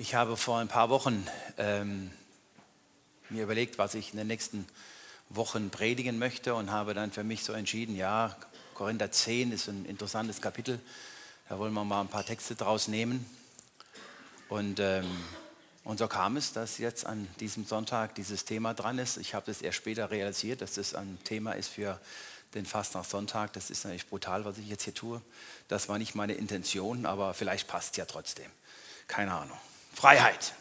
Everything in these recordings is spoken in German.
Ich habe vor ein paar Wochen ähm, mir überlegt, was ich in den nächsten Wochen predigen möchte und habe dann für mich so entschieden, ja, Korinther 10 ist ein interessantes Kapitel, da wollen wir mal ein paar Texte draus nehmen. Und, ähm, und so kam es, dass jetzt an diesem Sonntag dieses Thema dran ist. Ich habe das erst später realisiert, dass das ein Thema ist für den Fastnachtssonntag. Das ist natürlich brutal, was ich jetzt hier tue. Das war nicht meine Intention, aber vielleicht passt es ja trotzdem. Keine Ahnung. Freiheit.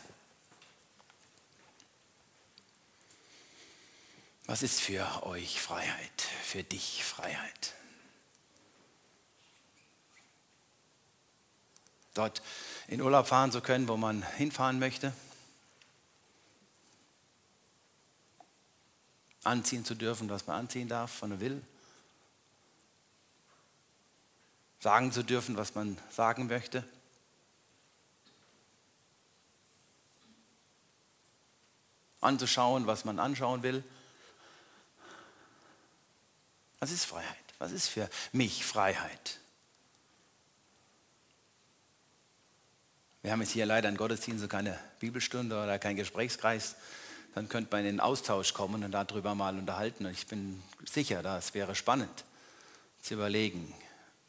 Was ist für euch Freiheit? Für dich Freiheit? Dort in Urlaub fahren zu können, wo man hinfahren möchte. Anziehen zu dürfen, was man anziehen darf, was man will. Sagen zu dürfen, was man sagen möchte. Anzuschauen, was man anschauen will. Was ist Freiheit? Was ist für mich Freiheit? Wir haben jetzt hier leider in Gottesdienst keine Bibelstunde oder keinen Gesprächskreis. Dann könnte man in den Austausch kommen und darüber mal unterhalten. Und ich bin sicher, das wäre spannend zu überlegen,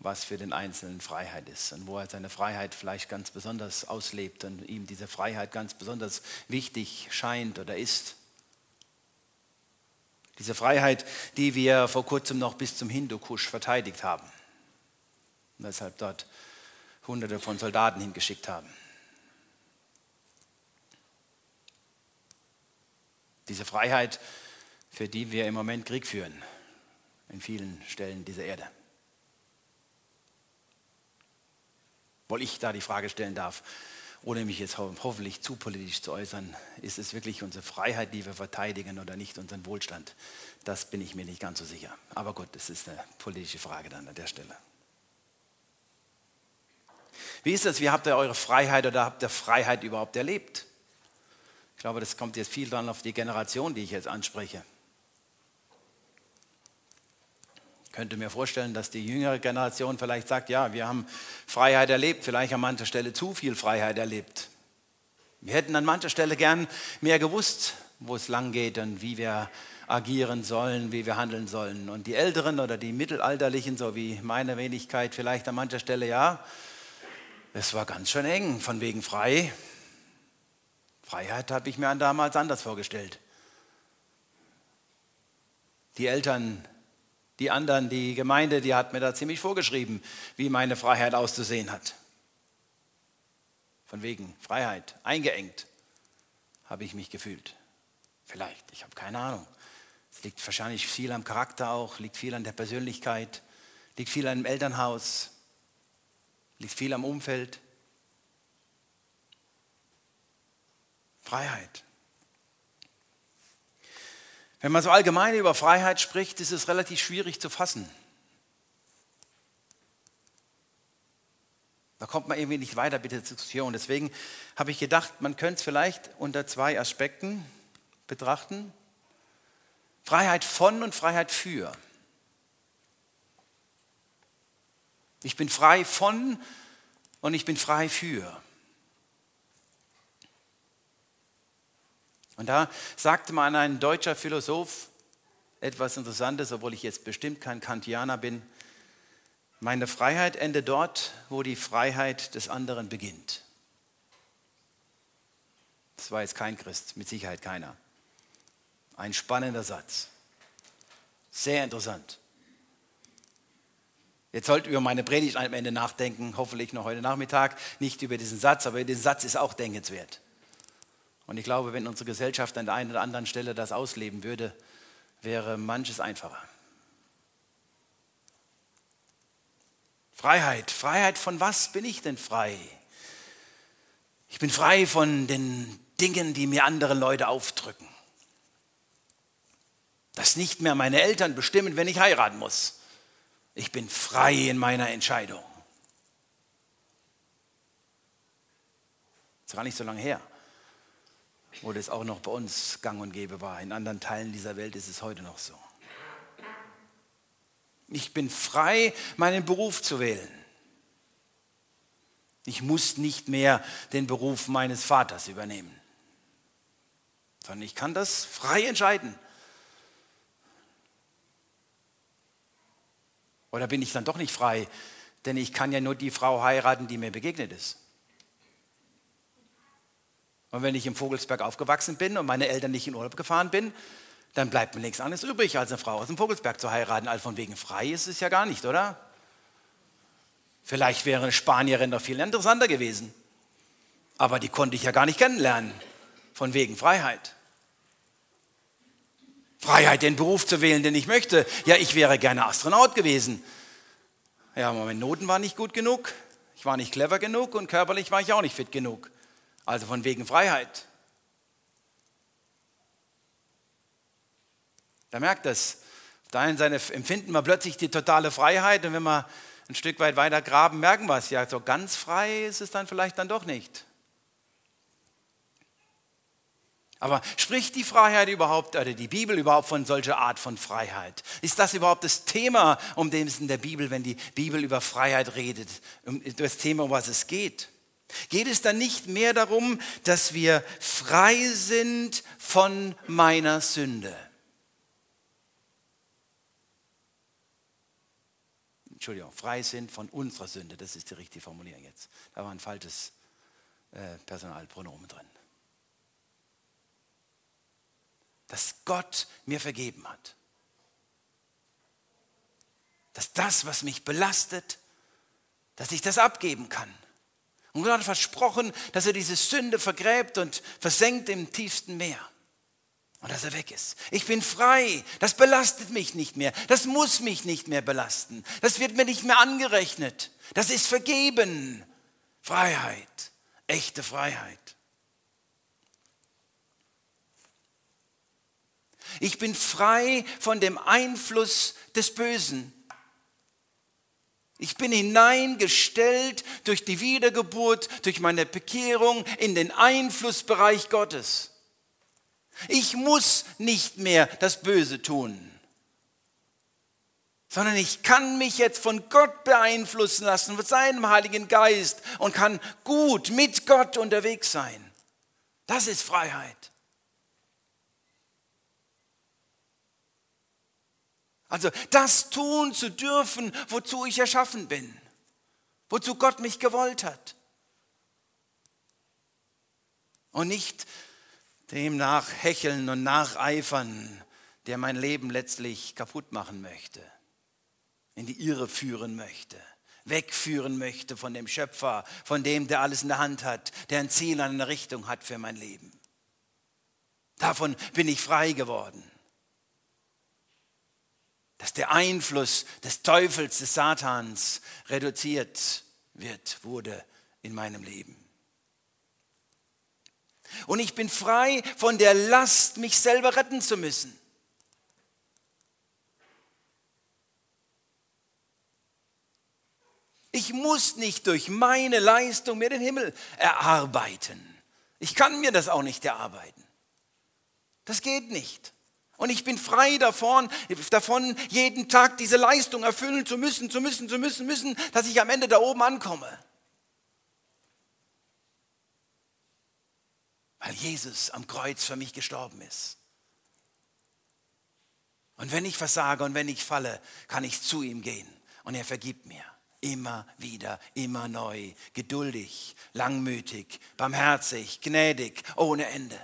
was für den Einzelnen Freiheit ist und wo er seine Freiheit vielleicht ganz besonders auslebt und ihm diese Freiheit ganz besonders wichtig scheint oder ist. Diese Freiheit, die wir vor kurzem noch bis zum Hindukusch verteidigt haben und deshalb dort Hunderte von Soldaten hingeschickt haben. Diese Freiheit, für die wir im Moment Krieg führen, in vielen Stellen dieser Erde. Weil ich da die Frage stellen darf, ohne mich jetzt hoffentlich zu politisch zu äußern, ist es wirklich unsere Freiheit, die wir verteidigen oder nicht unseren Wohlstand? Das bin ich mir nicht ganz so sicher. Aber gut, das ist eine politische Frage dann an der Stelle. Wie ist das? Wie habt ihr eure Freiheit oder habt ihr Freiheit überhaupt erlebt? Ich glaube, das kommt jetzt viel dran auf die Generation, die ich jetzt anspreche. Könnte mir vorstellen, dass die jüngere Generation vielleicht sagt, ja, wir haben Freiheit erlebt, vielleicht an mancher Stelle zu viel Freiheit erlebt. Wir hätten an mancher Stelle gern mehr gewusst, wo es lang geht und wie wir agieren sollen, wie wir handeln sollen. Und die Älteren oder die Mittelalterlichen, so wie meine Wenigkeit, vielleicht an mancher Stelle, ja, es war ganz schön eng, von wegen frei. Freiheit habe ich mir damals anders vorgestellt. Die Eltern die anderen, die Gemeinde, die hat mir da ziemlich vorgeschrieben, wie meine Freiheit auszusehen hat. Von wegen Freiheit, eingeengt habe ich mich gefühlt. Vielleicht, ich habe keine Ahnung. Es liegt wahrscheinlich viel am Charakter auch, liegt viel an der Persönlichkeit, liegt viel an dem Elternhaus, liegt viel am Umfeld. Freiheit. Wenn man so allgemein über Freiheit spricht, ist es relativ schwierig zu fassen. Da kommt man irgendwie nicht weiter mit der Diskussion. Deswegen habe ich gedacht, man könnte es vielleicht unter zwei Aspekten betrachten. Freiheit von und Freiheit für. Ich bin frei von und ich bin frei für. Und da sagte mal ein deutscher Philosoph etwas Interessantes, obwohl ich jetzt bestimmt kein Kantianer bin. Meine Freiheit endet dort, wo die Freiheit des anderen beginnt. Das war jetzt kein Christ, mit Sicherheit keiner. Ein spannender Satz. Sehr interessant. Jetzt sollten wir über meine Predigt am Ende nachdenken, hoffentlich noch heute Nachmittag, nicht über diesen Satz, aber dieser Satz ist auch denkenswert. Und ich glaube, wenn unsere Gesellschaft an der einen oder anderen Stelle das ausleben würde, wäre manches einfacher. Freiheit. Freiheit von was bin ich denn frei? Ich bin frei von den Dingen, die mir andere Leute aufdrücken. Dass nicht mehr meine Eltern bestimmen, wenn ich heiraten muss. Ich bin frei in meiner Entscheidung. Das ist gar nicht so lange her wo das auch noch bei uns gang und gäbe war. In anderen Teilen dieser Welt ist es heute noch so. Ich bin frei, meinen Beruf zu wählen. Ich muss nicht mehr den Beruf meines Vaters übernehmen, sondern ich kann das frei entscheiden. Oder bin ich dann doch nicht frei, denn ich kann ja nur die Frau heiraten, die mir begegnet ist. Und wenn ich im Vogelsberg aufgewachsen bin und meine Eltern nicht in Urlaub gefahren bin, dann bleibt mir nichts anderes übrig, als eine Frau aus dem Vogelsberg zu heiraten. Also von wegen frei ist es ja gar nicht, oder? Vielleicht wäre eine Spanierin doch viel interessanter gewesen. Aber die konnte ich ja gar nicht kennenlernen. Von wegen Freiheit. Freiheit, den Beruf zu wählen, den ich möchte. Ja, ich wäre gerne Astronaut gewesen. Ja, aber meine Noten waren nicht gut genug. Ich war nicht clever genug und körperlich war ich auch nicht fit genug. Also von wegen Freiheit. Da merkt das. Der einen Seite empfinden wir plötzlich die totale Freiheit und wenn wir ein Stück weit weiter graben, merken wir es ja. So ganz frei ist es dann vielleicht dann doch nicht. Aber spricht die Freiheit überhaupt oder die Bibel überhaupt von solcher Art von Freiheit? Ist das überhaupt das Thema, um dem es in der Bibel, wenn die Bibel über Freiheit redet, um das Thema, um was es geht? Geht es dann nicht mehr darum, dass wir frei sind von meiner Sünde? Entschuldigung, frei sind von unserer Sünde. Das ist die richtige Formulierung jetzt. Da war ein falsches äh, Personalpronomen drin. Dass Gott mir vergeben hat. Dass das, was mich belastet, dass ich das abgeben kann. Und Gott hat versprochen, dass er diese Sünde vergräbt und versenkt im tiefsten Meer und dass er weg ist. Ich bin frei. Das belastet mich nicht mehr. Das muss mich nicht mehr belasten. Das wird mir nicht mehr angerechnet. Das ist vergeben. Freiheit. Echte Freiheit. Ich bin frei von dem Einfluss des Bösen. Ich bin hineingestellt durch die Wiedergeburt, durch meine Bekehrung in den Einflussbereich Gottes. Ich muss nicht mehr das Böse tun, sondern ich kann mich jetzt von Gott beeinflussen lassen, mit seinem Heiligen Geist und kann gut mit Gott unterwegs sein. Das ist Freiheit. Also das tun zu dürfen, wozu ich erschaffen bin, wozu Gott mich gewollt hat. Und nicht dem nachhecheln und nacheifern, der mein Leben letztlich kaputt machen möchte, in die Irre führen möchte, wegführen möchte von dem Schöpfer, von dem, der alles in der Hand hat, der ein Ziel, eine Richtung hat für mein Leben. Davon bin ich frei geworden. Dass der Einfluss des Teufels, des Satans reduziert wird, wurde in meinem Leben. Und ich bin frei von der Last, mich selber retten zu müssen. Ich muss nicht durch meine Leistung mir den Himmel erarbeiten. Ich kann mir das auch nicht erarbeiten. Das geht nicht. Und ich bin frei davon, davon, jeden Tag diese Leistung erfüllen zu müssen, zu müssen, zu müssen, müssen, dass ich am Ende da oben ankomme. weil Jesus am Kreuz für mich gestorben ist. Und wenn ich versage und wenn ich falle, kann ich zu ihm gehen und er vergibt mir. Immer wieder, immer neu, geduldig, langmütig, barmherzig, gnädig, ohne Ende.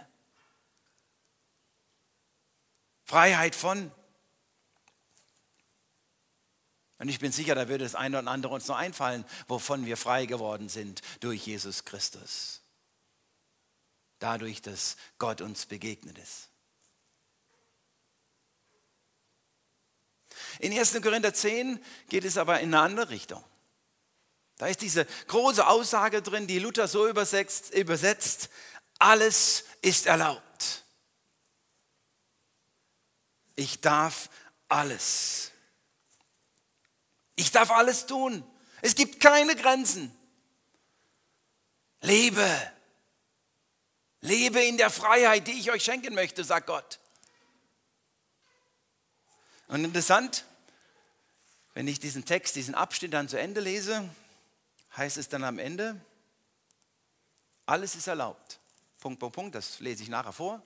Freiheit von. Und ich bin sicher, da würde das eine oder andere uns noch einfallen, wovon wir frei geworden sind durch Jesus Christus dadurch, dass Gott uns begegnet ist. In 1. Korinther 10 geht es aber in eine andere Richtung. Da ist diese große Aussage drin, die Luther so übersetzt, übersetzt alles ist erlaubt. Ich darf alles. Ich darf alles tun. Es gibt keine Grenzen. Lebe, Lebe in der Freiheit, die ich euch schenken möchte, sagt Gott. Und interessant, wenn ich diesen Text, diesen Abschnitt dann zu Ende lese, heißt es dann am Ende, Alles ist erlaubt. Punkt, Punkt, Punkt, das lese ich nachher vor,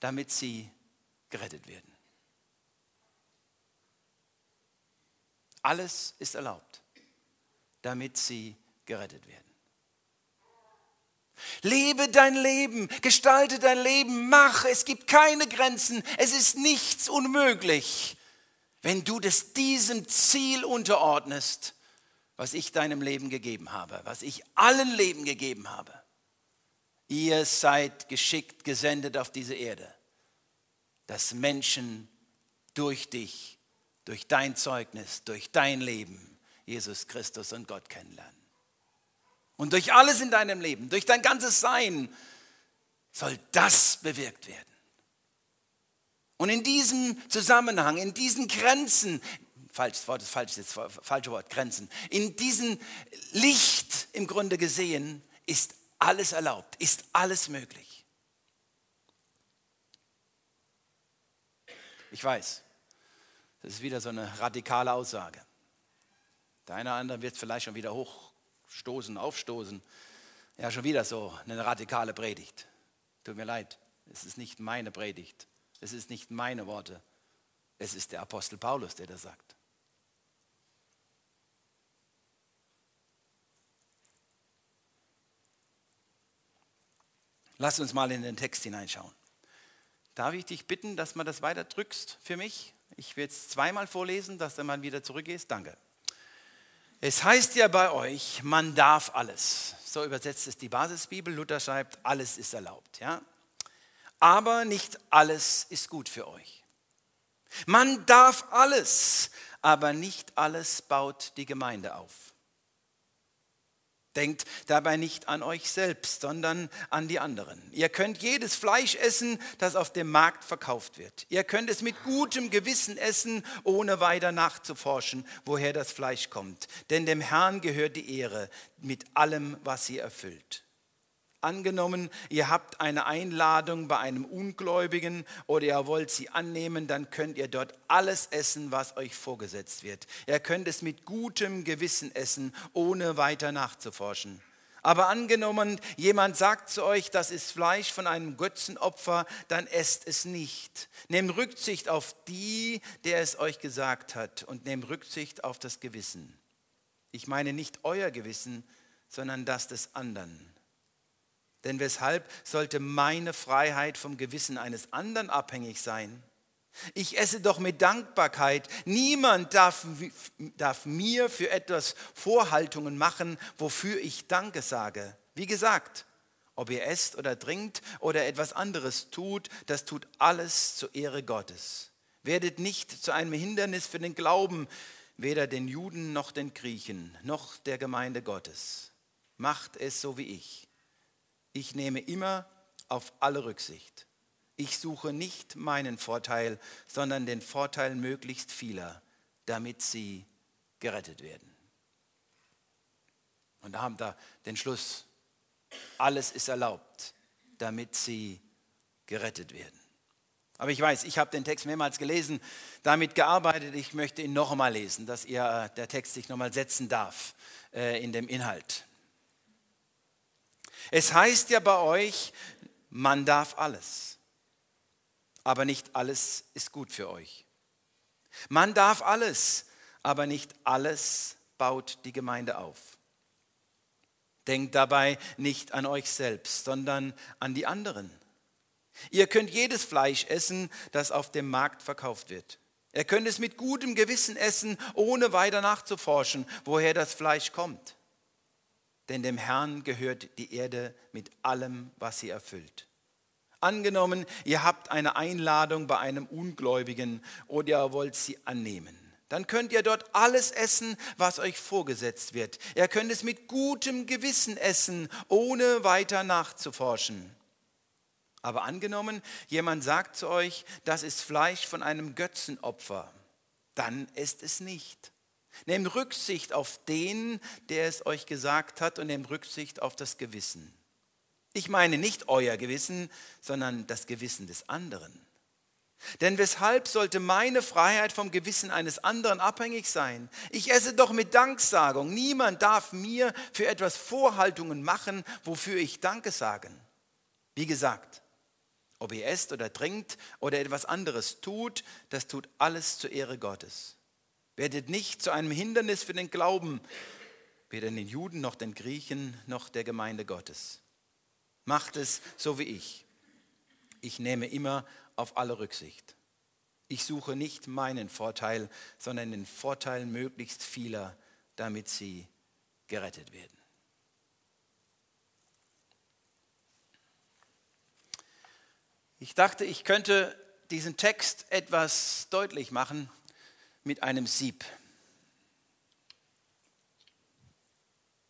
damit sie gerettet werden. Alles ist erlaubt, damit sie gerettet werden. Lebe dein Leben, gestalte dein Leben, mach, es gibt keine Grenzen, es ist nichts unmöglich, wenn du das diesem Ziel unterordnest, was ich deinem Leben gegeben habe, was ich allen Leben gegeben habe. Ihr seid geschickt, gesendet auf diese Erde, dass Menschen durch dich, durch dein Zeugnis, durch dein Leben Jesus Christus und Gott kennenlernen. Und durch alles in deinem Leben, durch dein ganzes Sein soll das bewirkt werden. Und in diesem Zusammenhang, in diesen Grenzen, falsches Wort, falsch, jetzt, falsche Wort, Grenzen, in diesem Licht im Grunde gesehen, ist alles erlaubt, ist alles möglich. Ich weiß, das ist wieder so eine radikale Aussage. Der eine oder andere wird vielleicht schon wieder hoch stoßen, aufstoßen. Ja, schon wieder so eine radikale Predigt. Tut mir leid, es ist nicht meine Predigt. Es ist nicht meine Worte. Es ist der Apostel Paulus, der das sagt. Lass uns mal in den Text hineinschauen. Darf ich dich bitten, dass man das weiter drückst für mich? Ich will es zweimal vorlesen, dass du mal wieder zurückgehst. Danke. Es heißt ja bei euch, man darf alles. So übersetzt es die Basisbibel. Luther schreibt, alles ist erlaubt. Ja? Aber nicht alles ist gut für euch. Man darf alles, aber nicht alles baut die Gemeinde auf. Denkt dabei nicht an euch selbst, sondern an die anderen. Ihr könnt jedes Fleisch essen, das auf dem Markt verkauft wird. Ihr könnt es mit gutem Gewissen essen, ohne weiter nachzuforschen, woher das Fleisch kommt. Denn dem Herrn gehört die Ehre mit allem, was sie erfüllt. Angenommen, ihr habt eine Einladung bei einem Ungläubigen oder ihr wollt sie annehmen, dann könnt ihr dort alles essen, was euch vorgesetzt wird. Ihr könnt es mit gutem Gewissen essen, ohne weiter nachzuforschen. Aber angenommen, jemand sagt zu euch, das ist Fleisch von einem Götzenopfer, dann esst es nicht. Nehmt Rücksicht auf die, der es euch gesagt hat, und nehmt Rücksicht auf das Gewissen. Ich meine nicht euer Gewissen, sondern das des anderen. Denn weshalb sollte meine Freiheit vom Gewissen eines anderen abhängig sein? Ich esse doch mit Dankbarkeit. Niemand darf, darf, mir für etwas Vorhaltungen machen, wofür ich Danke sage. Wie gesagt, ob ihr esst oder trinkt oder etwas anderes tut, das tut alles zur Ehre Gottes. Werdet nicht zu einem Hindernis für den Glauben, weder den Juden noch den Griechen, noch der Gemeinde Gottes. Macht es so wie ich. Ich nehme immer auf alle Rücksicht. Ich suche nicht meinen Vorteil, sondern den Vorteil möglichst vieler, damit sie gerettet werden. Und da haben wir den Schluss. Alles ist erlaubt, damit sie gerettet werden. Aber ich weiß, ich habe den Text mehrmals gelesen, damit gearbeitet. Ich möchte ihn noch einmal lesen, dass ihr, der Text sich noch einmal setzen darf äh, in dem Inhalt. Es heißt ja bei euch, man darf alles, aber nicht alles ist gut für euch. Man darf alles, aber nicht alles baut die Gemeinde auf. Denkt dabei nicht an euch selbst, sondern an die anderen. Ihr könnt jedes Fleisch essen, das auf dem Markt verkauft wird. Ihr könnt es mit gutem Gewissen essen, ohne weiter nachzuforschen, woher das Fleisch kommt denn dem Herrn gehört die Erde mit allem, was sie erfüllt. Angenommen, ihr habt eine Einladung bei einem Ungläubigen oder ihr wollt sie annehmen. Dann könnt ihr dort alles essen, was euch vorgesetzt wird. Ihr könnt es mit gutem Gewissen essen, ohne weiter nachzuforschen. Aber angenommen, jemand sagt zu euch, das ist Fleisch von einem Götzenopfer, dann esst es nicht. Nehmt Rücksicht auf den, der es euch gesagt hat und nehmt Rücksicht auf das Gewissen. Ich meine nicht euer Gewissen, sondern das Gewissen des anderen. Denn weshalb sollte meine Freiheit vom Gewissen eines anderen abhängig sein? Ich esse doch mit Danksagung. Niemand darf mir für etwas Vorhaltungen machen, wofür ich Danke sagen. Wie gesagt, ob ihr esst oder trinkt oder etwas anderes tut, das tut alles zur Ehre Gottes. Werdet nicht zu einem Hindernis für den Glauben, weder den Juden noch den Griechen noch der Gemeinde Gottes. Macht es so wie ich. Ich nehme immer auf alle Rücksicht. Ich suche nicht meinen Vorteil, sondern den Vorteil möglichst vieler, damit sie gerettet werden. Ich dachte, ich könnte diesen Text etwas deutlich machen mit einem Sieb.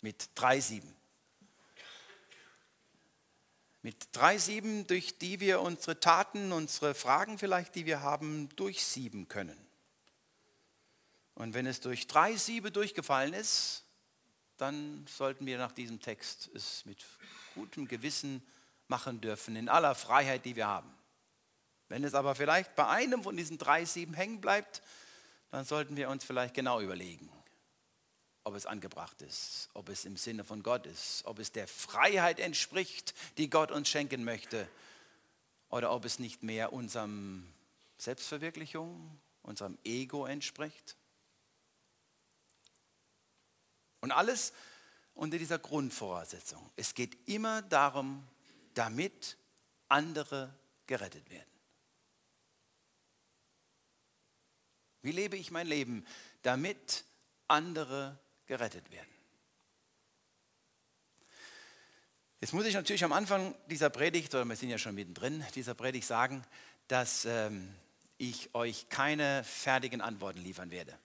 Mit drei Sieben mit drei Sieben, durch die wir unsere Taten, unsere Fragen vielleicht, die wir haben, durchsieben können. Und wenn es durch drei Siebe durchgefallen ist, dann sollten wir nach diesem Text es mit gutem Gewissen machen dürfen, in aller Freiheit, die wir haben. Wenn es aber vielleicht bei einem von diesen drei Sieben hängen bleibt, dann sollten wir uns vielleicht genau überlegen, ob es angebracht ist, ob es im Sinne von Gott ist, ob es der Freiheit entspricht, die Gott uns schenken möchte, oder ob es nicht mehr unserem Selbstverwirklichung, unserem Ego entspricht. Und alles unter dieser Grundvoraussetzung. Es geht immer darum, damit andere gerettet werden. Wie lebe ich mein Leben? Damit andere gerettet werden. Jetzt muss ich natürlich am Anfang dieser Predigt, oder wir sind ja schon mittendrin, dieser Predigt sagen, dass ähm, ich euch keine fertigen Antworten liefern werde.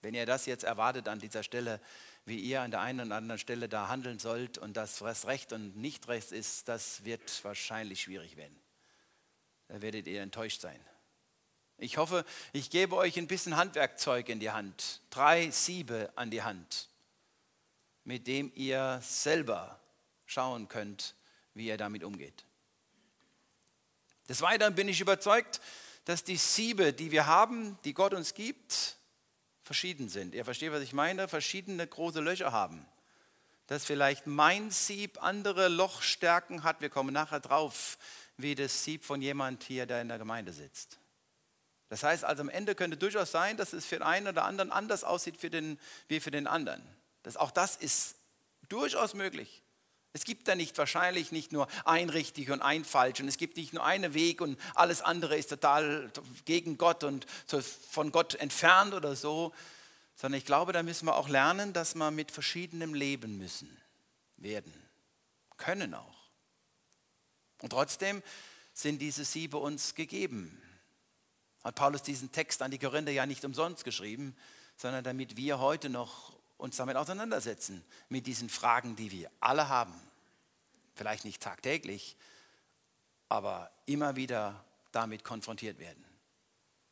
Wenn ihr das jetzt erwartet an dieser Stelle, wie ihr an der einen oder anderen Stelle da handeln sollt und das, was Recht und nicht Recht ist, das wird wahrscheinlich schwierig werden. Da werdet ihr enttäuscht sein. Ich hoffe, ich gebe euch ein bisschen Handwerkzeug in die Hand, drei Siebe an die Hand, mit dem ihr selber schauen könnt, wie ihr damit umgeht. Des Weiteren bin ich überzeugt, dass die Siebe, die wir haben, die Gott uns gibt, verschieden sind. Ihr versteht, was ich meine? Verschiedene große Löcher haben. Dass vielleicht mein Sieb andere Lochstärken hat. Wir kommen nachher drauf, wie das Sieb von jemand hier, der in der Gemeinde sitzt. Das heißt also, am Ende könnte durchaus sein, dass es für den einen oder anderen anders aussieht für den, wie für den anderen. Das, auch das ist durchaus möglich. Es gibt da nicht wahrscheinlich nicht nur ein richtig und ein falsch und es gibt nicht nur einen Weg und alles andere ist total gegen Gott und von Gott entfernt oder so, sondern ich glaube, da müssen wir auch lernen, dass wir mit verschiedenem leben müssen, werden, können auch. Und trotzdem sind diese Siebe uns gegeben hat Paulus diesen Text an die Korinther ja nicht umsonst geschrieben, sondern damit wir heute noch uns damit auseinandersetzen, mit diesen Fragen, die wir alle haben. Vielleicht nicht tagtäglich, aber immer wieder damit konfrontiert werden.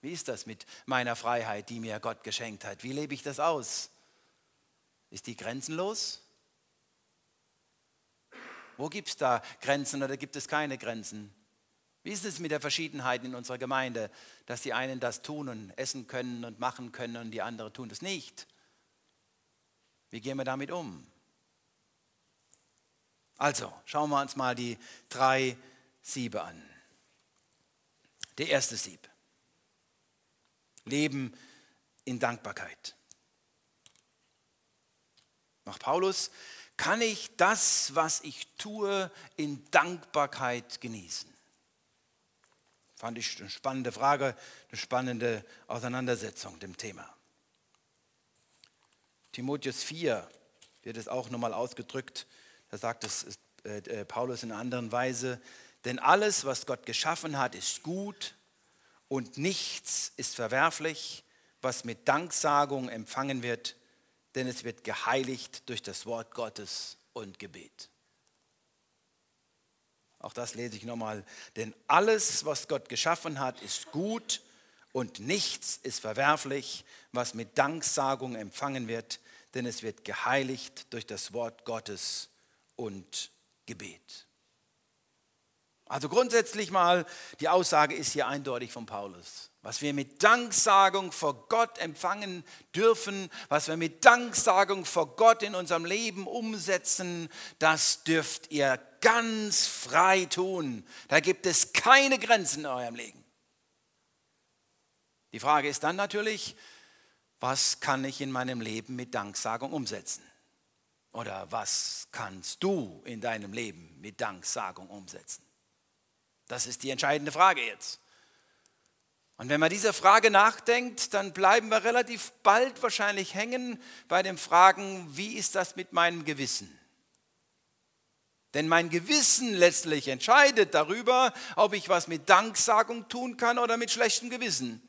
Wie ist das mit meiner Freiheit, die mir Gott geschenkt hat? Wie lebe ich das aus? Ist die grenzenlos? Wo gibt es da Grenzen oder gibt es keine Grenzen? Wie ist es mit der Verschiedenheit in unserer Gemeinde, dass die einen das tun und essen können und machen können und die anderen tun das nicht? Wie gehen wir damit um? Also, schauen wir uns mal die drei Siebe an. Der erste Sieb. Leben in Dankbarkeit. Nach Paulus kann ich das, was ich tue, in Dankbarkeit genießen. Fand ich eine spannende Frage, eine spannende Auseinandersetzung dem Thema. Timotheus 4 wird es auch nochmal ausgedrückt. Da sagt es äh, äh, Paulus in einer anderen Weise, denn alles, was Gott geschaffen hat, ist gut und nichts ist verwerflich, was mit Danksagung empfangen wird, denn es wird geheiligt durch das Wort Gottes und Gebet. Auch das lese ich nochmal. Denn alles, was Gott geschaffen hat, ist gut und nichts ist verwerflich, was mit Danksagung empfangen wird, denn es wird geheiligt durch das Wort Gottes und Gebet. Also grundsätzlich mal, die Aussage ist hier eindeutig von Paulus. Was wir mit Danksagung vor Gott empfangen dürfen, was wir mit Danksagung vor Gott in unserem Leben umsetzen, das dürft ihr ganz frei tun. Da gibt es keine Grenzen in eurem Leben. Die Frage ist dann natürlich, was kann ich in meinem Leben mit Danksagung umsetzen? Oder was kannst du in deinem Leben mit Danksagung umsetzen? Das ist die entscheidende Frage jetzt. Und wenn man dieser Frage nachdenkt, dann bleiben wir relativ bald wahrscheinlich hängen bei den Fragen, wie ist das mit meinem Gewissen? Denn mein Gewissen letztlich entscheidet darüber, ob ich was mit Danksagung tun kann oder mit schlechtem Gewissen.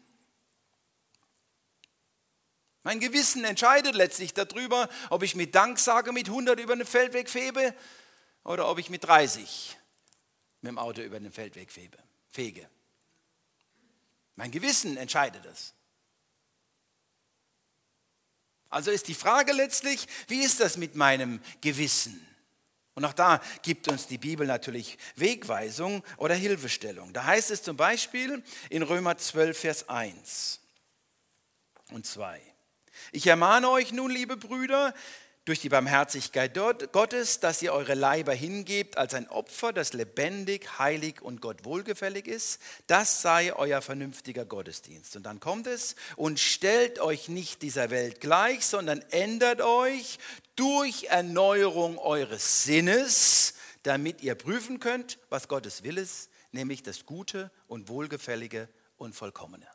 Mein Gewissen entscheidet letztlich darüber, ob ich mit Danksage mit 100 über den Feldweg febe oder ob ich mit 30 mit dem Auto über den Feldweg fege. Mein Gewissen entscheidet es. Also ist die Frage letztlich, wie ist das mit meinem Gewissen? Und auch da gibt uns die Bibel natürlich Wegweisung oder Hilfestellung. Da heißt es zum Beispiel in Römer 12, Vers 1 und 2. Ich ermahne euch nun, liebe Brüder, durch die Barmherzigkeit Gottes, dass ihr eure Leiber hingebt als ein Opfer, das lebendig, heilig und Gott wohlgefällig ist. Das sei euer vernünftiger Gottesdienst. Und dann kommt es, und stellt euch nicht dieser Welt gleich, sondern ändert euch durch Erneuerung eures Sinnes, damit ihr prüfen könnt, was Gottes Will ist, nämlich das Gute und Wohlgefällige und Vollkommene.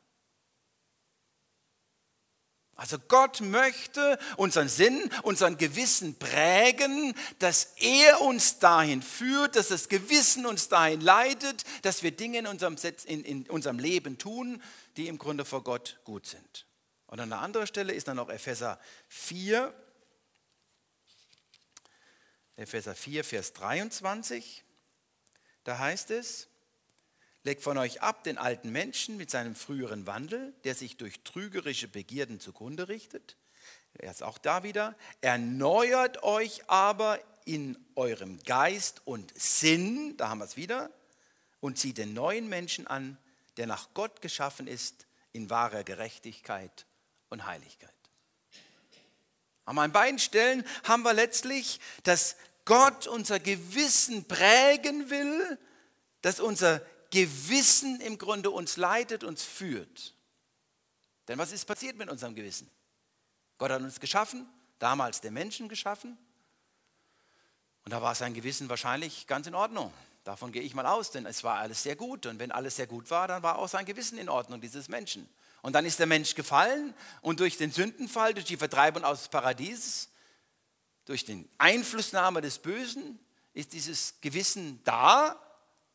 Also Gott möchte unseren Sinn, unseren Gewissen prägen, dass er uns dahin führt, dass das Gewissen uns dahin leitet, dass wir Dinge in unserem, in, in unserem Leben tun, die im Grunde vor Gott gut sind. Und an einer anderen Stelle ist dann noch Epheser 4, Epheser 4, Vers 23. Da heißt es, Legt von euch ab den alten Menschen mit seinem früheren Wandel, der sich durch trügerische Begierden zugrunde richtet. Er ist auch da wieder. Erneuert euch aber in eurem Geist und Sinn, da haben wir es wieder, und zieht den neuen Menschen an, der nach Gott geschaffen ist, in wahrer Gerechtigkeit und Heiligkeit. An beiden Stellen haben wir letztlich, dass Gott unser Gewissen prägen will, dass unser Gewissen im Grunde uns leitet, uns führt. Denn was ist passiert mit unserem Gewissen? Gott hat uns geschaffen, damals den Menschen geschaffen. Und da war sein Gewissen wahrscheinlich ganz in Ordnung. Davon gehe ich mal aus, denn es war alles sehr gut. Und wenn alles sehr gut war, dann war auch sein Gewissen in Ordnung, dieses Menschen. Und dann ist der Mensch gefallen und durch den Sündenfall, durch die Vertreibung aus des Paradieses, durch den Einflussnahme des Bösen, ist dieses Gewissen da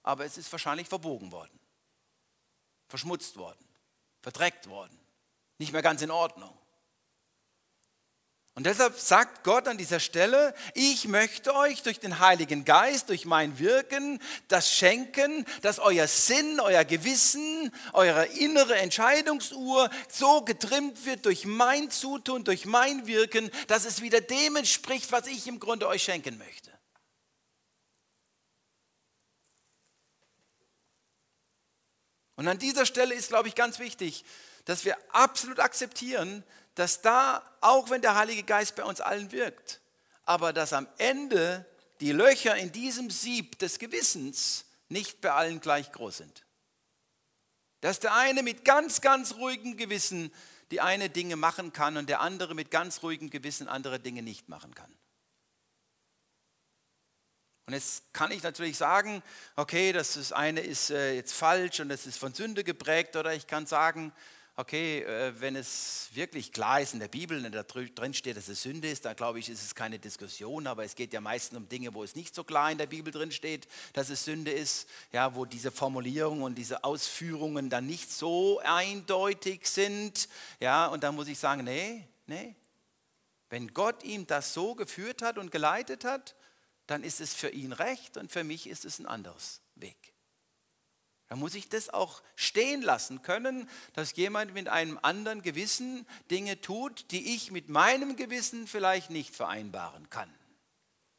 aber es ist wahrscheinlich verbogen worden, verschmutzt worden, verdreckt worden, nicht mehr ganz in Ordnung. Und deshalb sagt Gott an dieser Stelle, ich möchte euch durch den Heiligen Geist, durch mein Wirken, das schenken, dass euer Sinn, euer Gewissen, eure innere Entscheidungsuhr so getrimmt wird durch mein Zutun, durch mein Wirken, dass es wieder dem entspricht, was ich im Grunde euch schenken möchte. Und an dieser Stelle ist, glaube ich, ganz wichtig, dass wir absolut akzeptieren, dass da, auch wenn der Heilige Geist bei uns allen wirkt, aber dass am Ende die Löcher in diesem Sieb des Gewissens nicht bei allen gleich groß sind. Dass der eine mit ganz, ganz ruhigem Gewissen die eine Dinge machen kann und der andere mit ganz ruhigem Gewissen andere Dinge nicht machen kann. Und jetzt kann ich natürlich sagen, okay, das ist eine ist äh, jetzt falsch und es ist von Sünde geprägt, oder ich kann sagen, okay, äh, wenn es wirklich klar ist in der Bibel, wenn da drin steht, dass es Sünde ist, dann glaube ich, ist es keine Diskussion, aber es geht ja meistens um Dinge, wo es nicht so klar in der Bibel drin steht, dass es Sünde ist, ja, wo diese Formulierungen und diese Ausführungen dann nicht so eindeutig sind, ja, und da muss ich sagen, nee, nee. Wenn Gott ihm das so geführt hat und geleitet hat, dann ist es für ihn recht und für mich ist es ein anderes Weg. Da muss ich das auch stehen lassen können, dass jemand mit einem anderen Gewissen Dinge tut, die ich mit meinem Gewissen vielleicht nicht vereinbaren kann.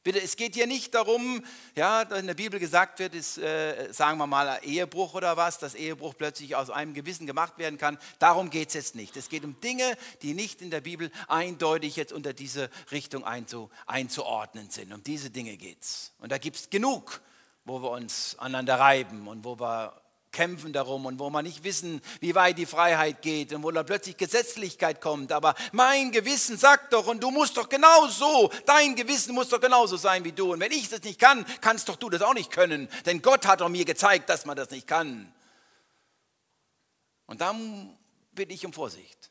Bitte, es geht hier nicht darum, ja, dass in der Bibel gesagt wird, ist, äh, sagen wir mal, Ehebruch oder was, dass Ehebruch plötzlich aus einem Gewissen gemacht werden kann. Darum geht es jetzt nicht. Es geht um Dinge, die nicht in der Bibel eindeutig jetzt unter diese Richtung einzu, einzuordnen sind. Um diese Dinge geht es. Und da gibt es genug, wo wir uns aneinander reiben und wo wir kämpfen darum und wo wir nicht wissen, wie weit die Freiheit geht und wo da plötzlich Gesetzlichkeit kommt. Aber mein Gewissen sagt doch, und du musst doch genauso, dein Gewissen muss doch genauso sein wie du. Und wenn ich das nicht kann, kannst doch du das auch nicht können. Denn Gott hat doch mir gezeigt, dass man das nicht kann. Und da bitte ich um Vorsicht.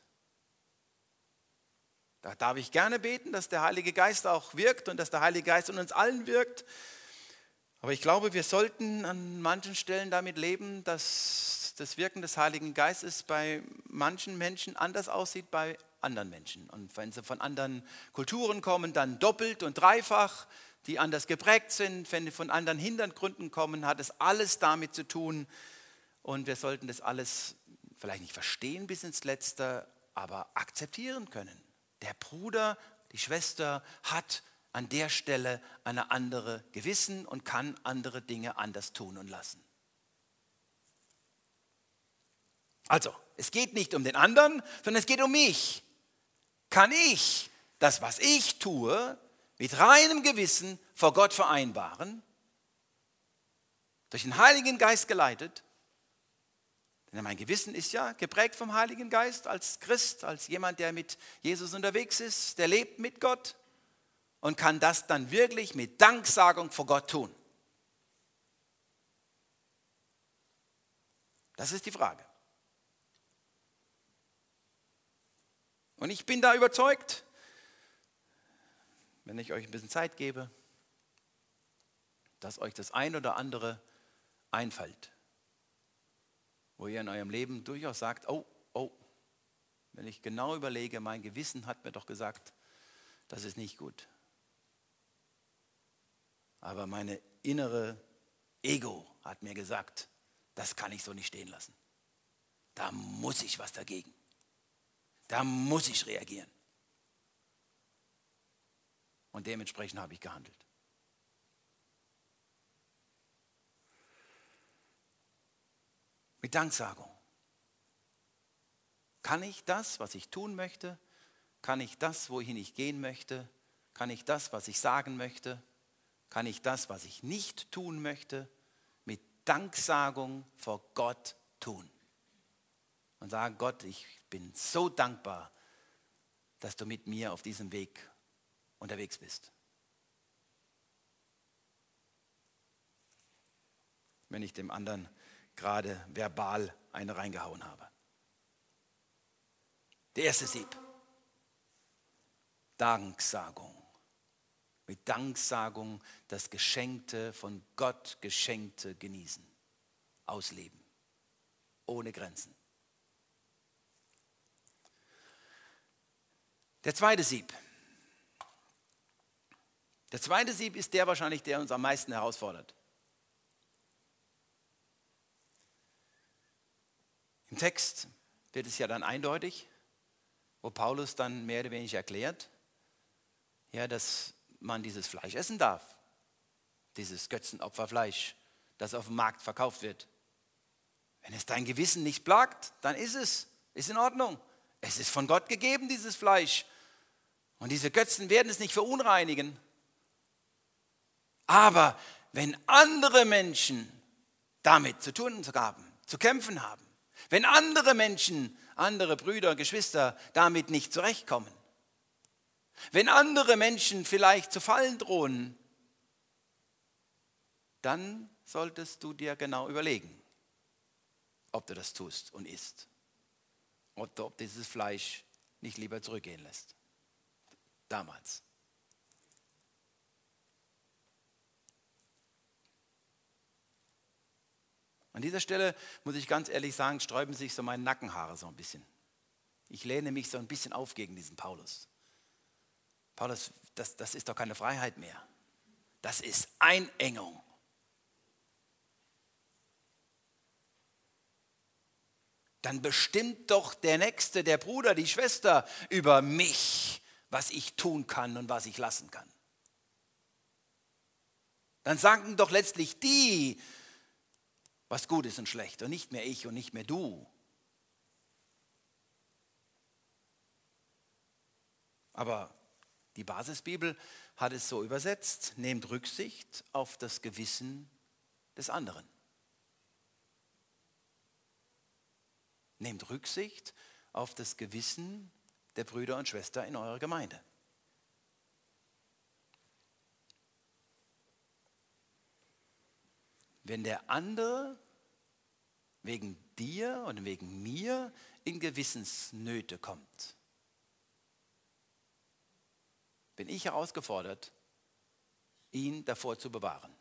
Da darf ich gerne beten, dass der Heilige Geist auch wirkt und dass der Heilige Geist in uns allen wirkt aber ich glaube, wir sollten an manchen Stellen damit leben, dass das Wirken des Heiligen Geistes bei manchen Menschen anders aussieht bei anderen Menschen. Und wenn sie von anderen Kulturen kommen, dann doppelt und dreifach, die anders geprägt sind. Wenn sie von anderen Hintergründen kommen, hat es alles damit zu tun. Und wir sollten das alles vielleicht nicht verstehen bis ins Letzte, aber akzeptieren können. Der Bruder, die Schwester hat an der Stelle eine andere Gewissen und kann andere Dinge anders tun und lassen. Also, es geht nicht um den anderen, sondern es geht um mich. Kann ich das, was ich tue, mit reinem Gewissen vor Gott vereinbaren? Durch den Heiligen Geist geleitet? Denn mein Gewissen ist ja geprägt vom Heiligen Geist als Christ, als jemand, der mit Jesus unterwegs ist, der lebt mit Gott und kann das dann wirklich mit Danksagung vor Gott tun? Das ist die Frage. Und ich bin da überzeugt, wenn ich euch ein bisschen Zeit gebe, dass euch das ein oder andere einfällt, wo ihr in eurem Leben durchaus sagt, oh, oh, wenn ich genau überlege, mein Gewissen hat mir doch gesagt, das ist nicht gut aber meine innere Ego hat mir gesagt, das kann ich so nicht stehen lassen. Da muss ich was dagegen. Da muss ich reagieren. Und dementsprechend habe ich gehandelt. Mit Danksagung. Kann ich das, was ich tun möchte? Kann ich das, wohin ich gehen möchte? Kann ich das, was ich sagen möchte? Kann ich das, was ich nicht tun möchte, mit Danksagung vor Gott tun. Und sagen, Gott, ich bin so dankbar, dass du mit mir auf diesem Weg unterwegs bist. Wenn ich dem anderen gerade verbal eine reingehauen habe. Der erste Sieb. Danksagung mit Danksagung das Geschenkte, von Gott Geschenkte genießen, ausleben, ohne Grenzen. Der zweite Sieb. Der zweite Sieb ist der wahrscheinlich, der uns am meisten herausfordert. Im Text wird es ja dann eindeutig, wo Paulus dann mehr oder weniger erklärt, ja, dass man dieses Fleisch essen darf. Dieses Götzenopferfleisch, das auf dem Markt verkauft wird. Wenn es dein Gewissen nicht plagt, dann ist es, ist in Ordnung. Es ist von Gott gegeben, dieses Fleisch. Und diese Götzen werden es nicht verunreinigen. Aber wenn andere Menschen damit zu tun haben, zu kämpfen haben, wenn andere Menschen, andere Brüder, Geschwister damit nicht zurechtkommen, wenn andere Menschen vielleicht zu fallen drohen, dann solltest du dir genau überlegen, ob du das tust und isst. Oder ob dieses Fleisch nicht lieber zurückgehen lässt. Damals. An dieser Stelle muss ich ganz ehrlich sagen, sträuben sich so meine Nackenhaare so ein bisschen. Ich lehne mich so ein bisschen auf gegen diesen Paulus. Paulus, das, das ist doch keine Freiheit mehr. Das ist Einengung. Dann bestimmt doch der Nächste, der Bruder, die Schwester über mich, was ich tun kann und was ich lassen kann. Dann sagen doch letztlich die, was gut ist und schlecht und nicht mehr ich und nicht mehr du. Aber die Basisbibel hat es so übersetzt, nehmt Rücksicht auf das Gewissen des anderen. Nehmt Rücksicht auf das Gewissen der Brüder und Schwestern in eurer Gemeinde. Wenn der andere wegen dir und wegen mir in Gewissensnöte kommt, bin ich herausgefordert, ihn davor zu bewahren.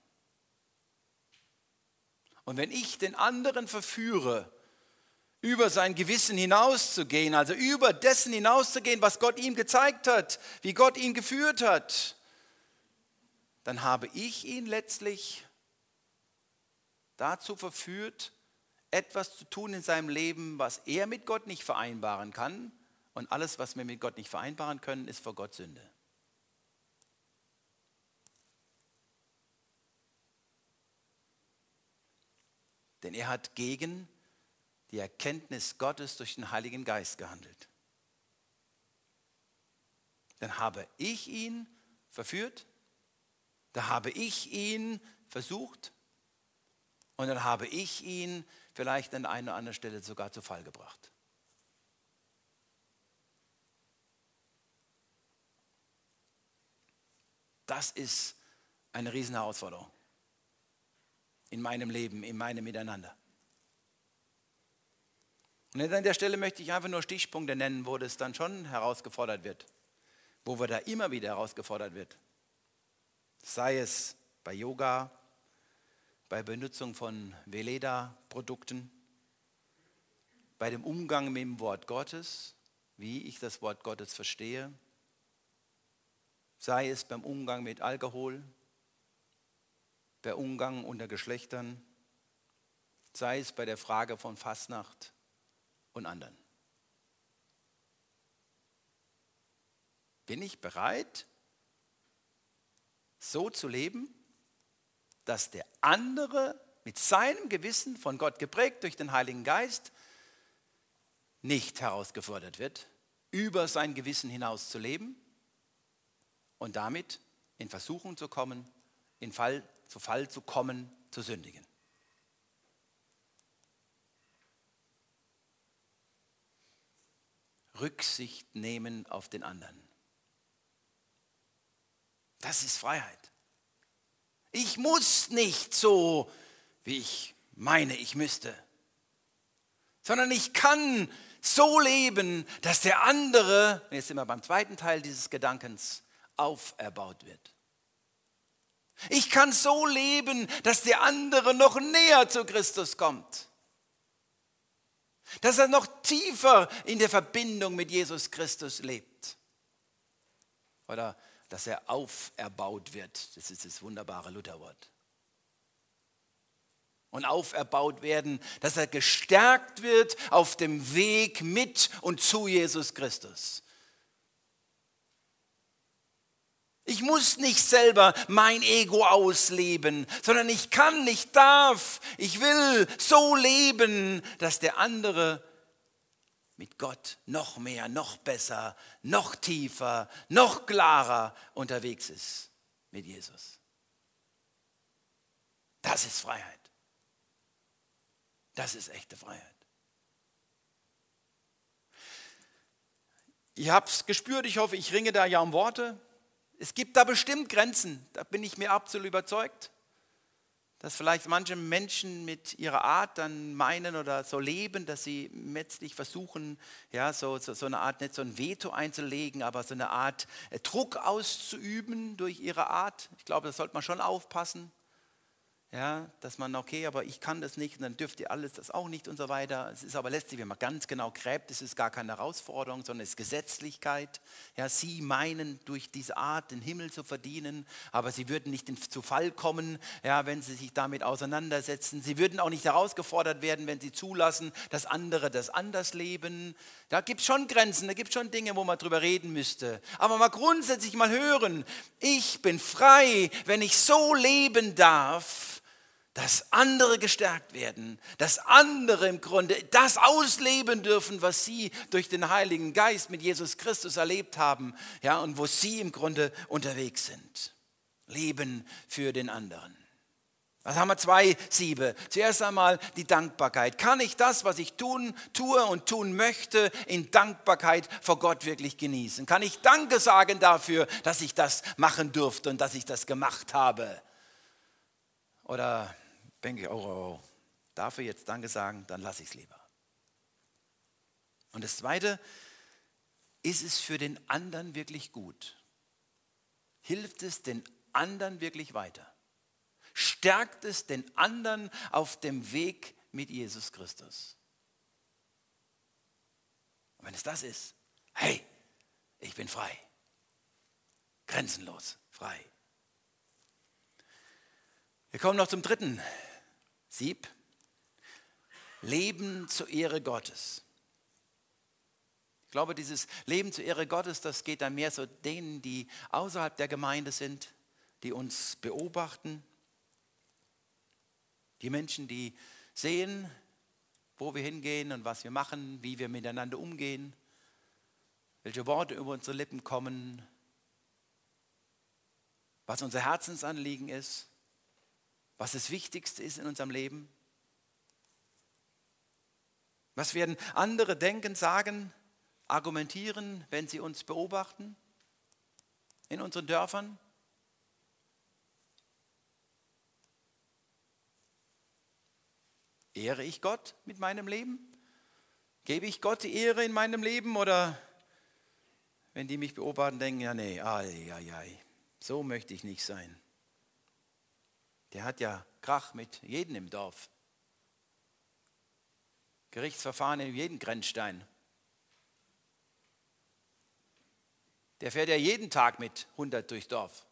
Und wenn ich den anderen verführe, über sein Gewissen hinauszugehen, also über dessen hinauszugehen, was Gott ihm gezeigt hat, wie Gott ihn geführt hat, dann habe ich ihn letztlich dazu verführt, etwas zu tun in seinem Leben, was er mit Gott nicht vereinbaren kann. Und alles, was wir mit Gott nicht vereinbaren können, ist vor Gott Sünde. Denn er hat gegen die Erkenntnis Gottes durch den Heiligen Geist gehandelt. Dann habe ich ihn verführt, da habe ich ihn versucht und dann habe ich ihn vielleicht an einer oder anderen Stelle sogar zu Fall gebracht. Das ist eine Riesenherausforderung in meinem Leben, in meinem Miteinander. Und an der Stelle möchte ich einfach nur Stichpunkte nennen, wo das dann schon herausgefordert wird, wo wir da immer wieder herausgefordert wird. Sei es bei Yoga, bei Benutzung von Veleda-Produkten, bei dem Umgang mit dem Wort Gottes, wie ich das Wort Gottes verstehe, sei es beim Umgang mit Alkohol, der Umgang unter Geschlechtern, sei es bei der Frage von Fastnacht und anderen. Bin ich bereit, so zu leben, dass der andere mit seinem Gewissen von Gott geprägt durch den Heiligen Geist nicht herausgefordert wird, über sein Gewissen hinaus zu leben und damit in Versuchung zu kommen, in Fall, zu Fall zu kommen, zu sündigen. Rücksicht nehmen auf den anderen. Das ist Freiheit. Ich muss nicht so, wie ich meine, ich müsste, sondern ich kann so leben, dass der andere, jetzt sind wir beim zweiten Teil dieses Gedankens, auferbaut wird. Ich kann so leben, dass der andere noch näher zu Christus kommt dass er noch tiefer in der Verbindung mit Jesus Christus lebt. Oder dass er auferbaut wird. Das ist das wunderbare Lutherwort. Und auferbaut werden, dass er gestärkt wird auf dem Weg mit und zu Jesus Christus. Ich muss nicht selber mein Ego ausleben, sondern ich kann, ich darf, ich will so leben, dass der andere mit Gott noch mehr, noch besser, noch tiefer, noch klarer unterwegs ist mit Jesus. Das ist Freiheit. Das ist echte Freiheit. Ich habe es gespürt, ich hoffe, ich ringe da ja um Worte. Es gibt da bestimmt Grenzen, da bin ich mir absolut überzeugt, dass vielleicht manche Menschen mit ihrer Art dann meinen oder so leben, dass sie letztlich versuchen, ja, so, so, so eine Art, nicht so ein Veto einzulegen, aber so eine Art äh, Druck auszuüben durch ihre Art. Ich glaube, da sollte man schon aufpassen. Ja, dass man, okay, aber ich kann das nicht und dann dürft ihr alles das auch nicht und so weiter. Es ist aber letztlich, wenn man ganz genau gräbt, es ist gar keine Herausforderung, sondern es ist Gesetzlichkeit. Ja, sie meinen, durch diese Art den Himmel zu verdienen, aber sie würden nicht zu Fall kommen, ja, wenn sie sich damit auseinandersetzen. Sie würden auch nicht herausgefordert werden, wenn sie zulassen, dass andere das anders leben. Da gibt es schon Grenzen, da gibt es schon Dinge, wo man drüber reden müsste. Aber mal grundsätzlich mal hören, ich bin frei, wenn ich so leben darf, dass andere gestärkt werden, dass andere im Grunde das ausleben dürfen, was sie durch den Heiligen Geist mit Jesus Christus erlebt haben, ja, und wo sie im Grunde unterwegs sind. Leben für den anderen. Was haben wir zwei Siebe? Zuerst einmal die Dankbarkeit. Kann ich das, was ich tun, tue und tun möchte, in Dankbarkeit vor Gott wirklich genießen? Kann ich Danke sagen dafür, dass ich das machen durfte und dass ich das gemacht habe? Oder denke ich, oh, oh, oh, ich jetzt Danke sagen, dann lasse ich es lieber. Und das Zweite, ist es für den anderen wirklich gut? Hilft es den anderen wirklich weiter? Stärkt es den anderen auf dem Weg mit Jesus Christus? Und wenn es das ist, hey, ich bin frei. Grenzenlos frei. Wir kommen noch zum dritten Sieb. Leben zur Ehre Gottes. Ich glaube, dieses Leben zur Ehre Gottes, das geht dann mehr so denen, die außerhalb der Gemeinde sind, die uns beobachten. Die Menschen, die sehen, wo wir hingehen und was wir machen, wie wir miteinander umgehen, welche Worte über unsere Lippen kommen, was unser Herzensanliegen ist was das Wichtigste ist in unserem Leben? Was werden andere denken, sagen, argumentieren, wenn sie uns beobachten in unseren Dörfern? Ehre ich Gott mit meinem Leben? Gebe ich Gott die Ehre in meinem Leben oder wenn die mich beobachten, denken, ja nee, ai, ai, ai, so möchte ich nicht sein. Der hat ja Krach mit jedem im Dorf. Gerichtsverfahren in jedem Grenzstein. Der fährt ja jeden Tag mit 100 durchs Dorf.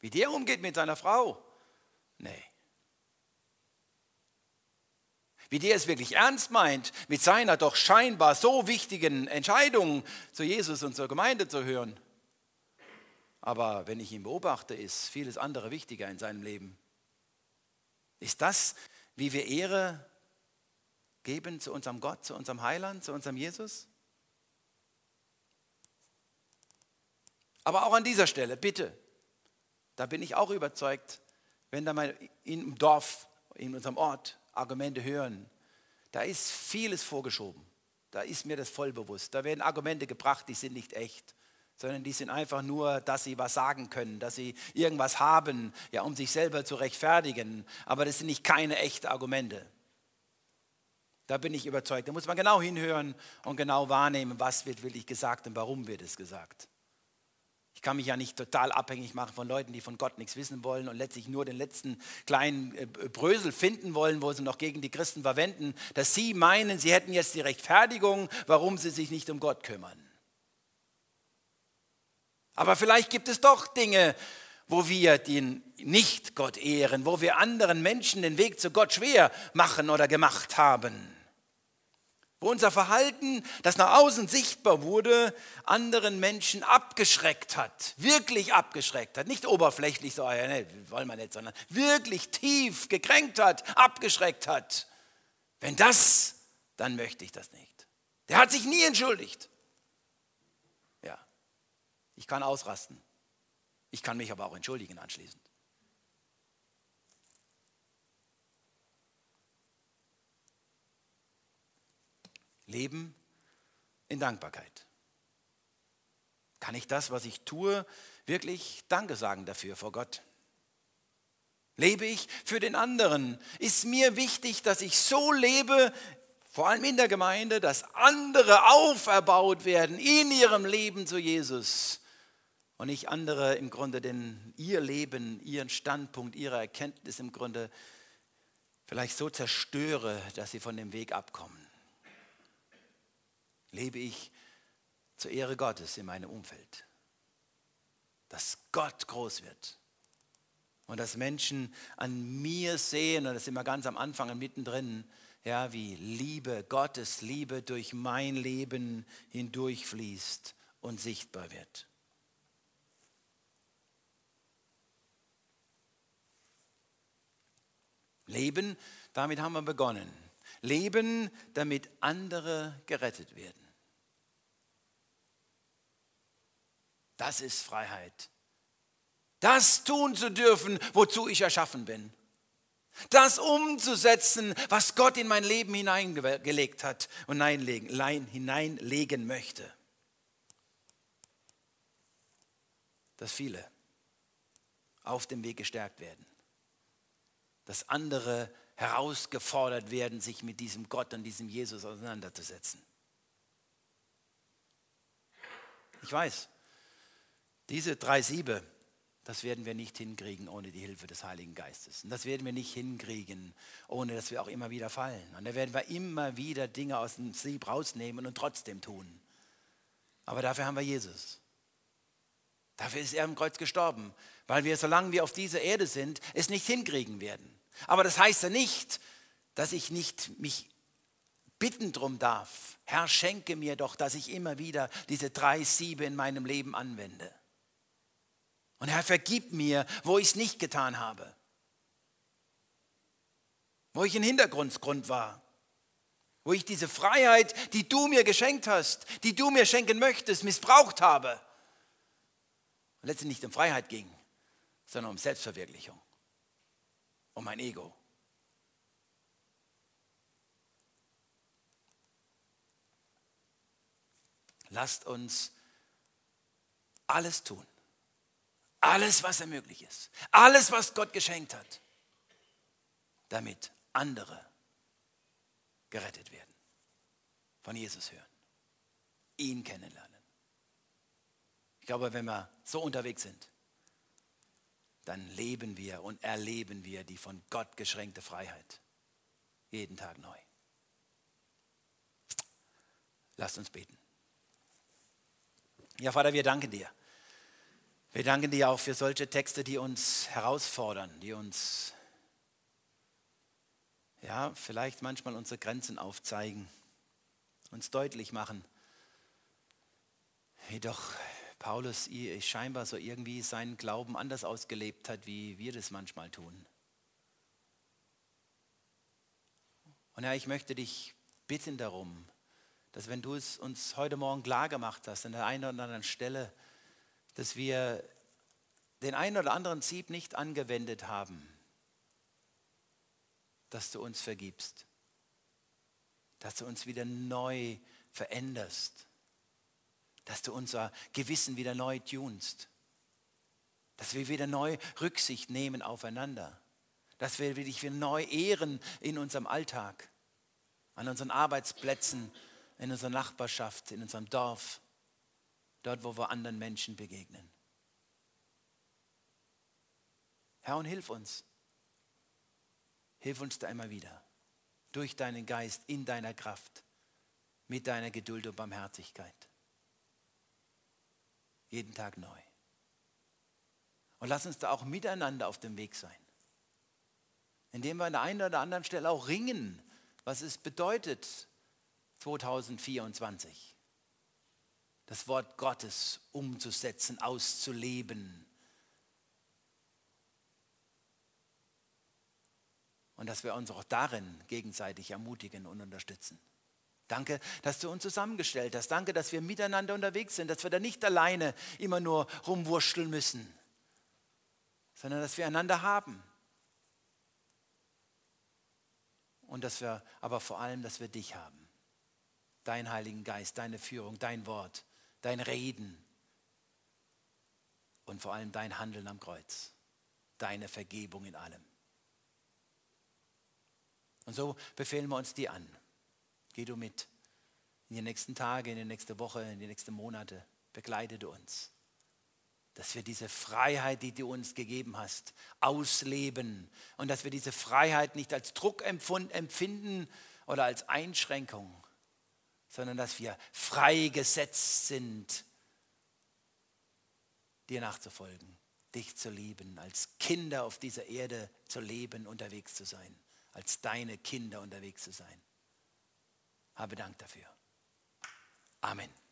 Wie der umgeht mit seiner Frau? Nee. Wie der es wirklich ernst meint, mit seiner doch scheinbar so wichtigen Entscheidung zu Jesus und zur Gemeinde zu hören. Aber wenn ich ihn beobachte, ist vieles andere wichtiger in seinem Leben. Ist das, wie wir Ehre geben zu unserem Gott, zu unserem Heiland, zu unserem Jesus? Aber auch an dieser Stelle, bitte, da bin ich auch überzeugt, wenn da mal im Dorf, in unserem Ort Argumente hören, da ist vieles vorgeschoben. Da ist mir das voll bewusst. Da werden Argumente gebracht, die sind nicht echt sondern die sind einfach nur, dass sie was sagen können, dass sie irgendwas haben, ja, um sich selber zu rechtfertigen. Aber das sind nicht keine echten Argumente. Da bin ich überzeugt. Da muss man genau hinhören und genau wahrnehmen, was wird wirklich gesagt und warum wird es gesagt. Ich kann mich ja nicht total abhängig machen von Leuten, die von Gott nichts wissen wollen und letztlich nur den letzten kleinen äh, Brösel finden wollen, wo sie noch gegen die Christen verwenden, dass sie meinen, sie hätten jetzt die Rechtfertigung, warum sie sich nicht um Gott kümmern. Aber vielleicht gibt es doch Dinge, wo wir den nicht Gott ehren, wo wir anderen Menschen den Weg zu Gott schwer machen oder gemacht haben. Wo unser Verhalten, das nach außen sichtbar wurde, anderen Menschen abgeschreckt hat, wirklich abgeschreckt hat, nicht oberflächlich so, nee, wollen wir nicht, sondern wirklich tief gekränkt hat, abgeschreckt hat. Wenn das, dann möchte ich das nicht. Der hat sich nie entschuldigt. Ich kann ausrasten. Ich kann mich aber auch entschuldigen anschließend. Leben in Dankbarkeit. Kann ich das, was ich tue, wirklich Danke sagen dafür vor Gott? Lebe ich für den anderen? Ist mir wichtig, dass ich so lebe, vor allem in der Gemeinde, dass andere auferbaut werden in ihrem Leben zu Jesus? Und ich andere im Grunde den, ihr Leben, ihren Standpunkt, ihre Erkenntnis im Grunde vielleicht so zerstöre, dass sie von dem Weg abkommen. Lebe ich zur Ehre Gottes in meinem Umfeld. Dass Gott groß wird und dass Menschen an mir sehen, und das ist immer ganz am Anfang und mittendrin, ja, wie Liebe, Gottes Liebe durch mein Leben hindurchfließt und sichtbar wird. Leben, damit haben wir begonnen. Leben, damit andere gerettet werden. Das ist Freiheit. Das tun zu dürfen, wozu ich erschaffen bin. Das umzusetzen, was Gott in mein Leben hineingelegt hat und hineinlegen möchte. Dass viele auf dem Weg gestärkt werden. Dass andere herausgefordert werden, sich mit diesem Gott und diesem Jesus auseinanderzusetzen. Ich weiß, diese drei Siebe, das werden wir nicht hinkriegen ohne die Hilfe des Heiligen Geistes. Und das werden wir nicht hinkriegen, ohne dass wir auch immer wieder fallen. Und da werden wir immer wieder Dinge aus dem Sieb rausnehmen und trotzdem tun. Aber dafür haben wir Jesus. Dafür ist er am Kreuz gestorben, weil wir, solange wir auf dieser Erde sind, es nicht hinkriegen werden. Aber das heißt ja nicht, dass ich nicht mich bitten drum darf. Herr, schenke mir doch, dass ich immer wieder diese drei Siebe in meinem Leben anwende. Und Herr, vergib mir, wo ich es nicht getan habe. Wo ich ein Hintergrundgrund war. Wo ich diese Freiheit, die du mir geschenkt hast, die du mir schenken möchtest, missbraucht habe. Und letztendlich nicht um Freiheit ging, sondern um Selbstverwirklichung. Um mein Ego. Lasst uns alles tun alles, was er möglich ist. Alles, was Gott geschenkt hat. Damit andere gerettet werden. Von Jesus hören. Ihn kennenlernen. Ich glaube, wenn wir so unterwegs sind, dann leben wir und erleben wir die von Gott geschränkte Freiheit. Jeden Tag neu. Lasst uns beten. Ja, Vater, wir danken dir wir danken dir auch für solche Texte, die uns herausfordern, die uns ja, vielleicht manchmal unsere Grenzen aufzeigen, uns deutlich machen, wie doch Paulus scheinbar so irgendwie seinen Glauben anders ausgelebt hat, wie wir das manchmal tun. Und Herr, ich möchte dich bitten darum, dass wenn du es uns heute Morgen klar gemacht hast, an der einen oder anderen Stelle, dass wir den einen oder anderen Sieb nicht angewendet haben, dass du uns vergibst, dass du uns wieder neu veränderst, dass du unser Gewissen wieder neu tunst, dass wir wieder neu Rücksicht nehmen aufeinander, dass wir dich wieder neu ehren in unserem Alltag, an unseren Arbeitsplätzen, in unserer Nachbarschaft, in unserem Dorf dort, wo wir anderen Menschen begegnen. Herr, und hilf uns. Hilf uns da immer wieder. Durch deinen Geist, in deiner Kraft, mit deiner Geduld und Barmherzigkeit. Jeden Tag neu. Und lass uns da auch miteinander auf dem Weg sein. Indem wir an der einen oder anderen Stelle auch ringen, was es bedeutet 2024 das Wort Gottes umzusetzen, auszuleben. Und dass wir uns auch darin gegenseitig ermutigen und unterstützen. Danke, dass du uns zusammengestellt hast. Danke, dass wir miteinander unterwegs sind, dass wir da nicht alleine immer nur rumwurschteln müssen, sondern dass wir einander haben. Und dass wir aber vor allem, dass wir dich haben. Dein Heiligen Geist, deine Führung, dein Wort dein Reden und vor allem dein Handeln am Kreuz, deine Vergebung in allem. Und so befehlen wir uns dir an. Geh du mit in die nächsten Tage, in die nächste Woche, in die nächsten Monate. Begleite du uns. dass wir diese Freiheit, die du uns gegeben hast, ausleben und dass wir diese Freiheit nicht als Druck empfinden oder als Einschränkung, sondern dass wir freigesetzt sind, dir nachzufolgen, dich zu lieben, als Kinder auf dieser Erde zu leben, unterwegs zu sein, als deine Kinder unterwegs zu sein. Habe Dank dafür. Amen.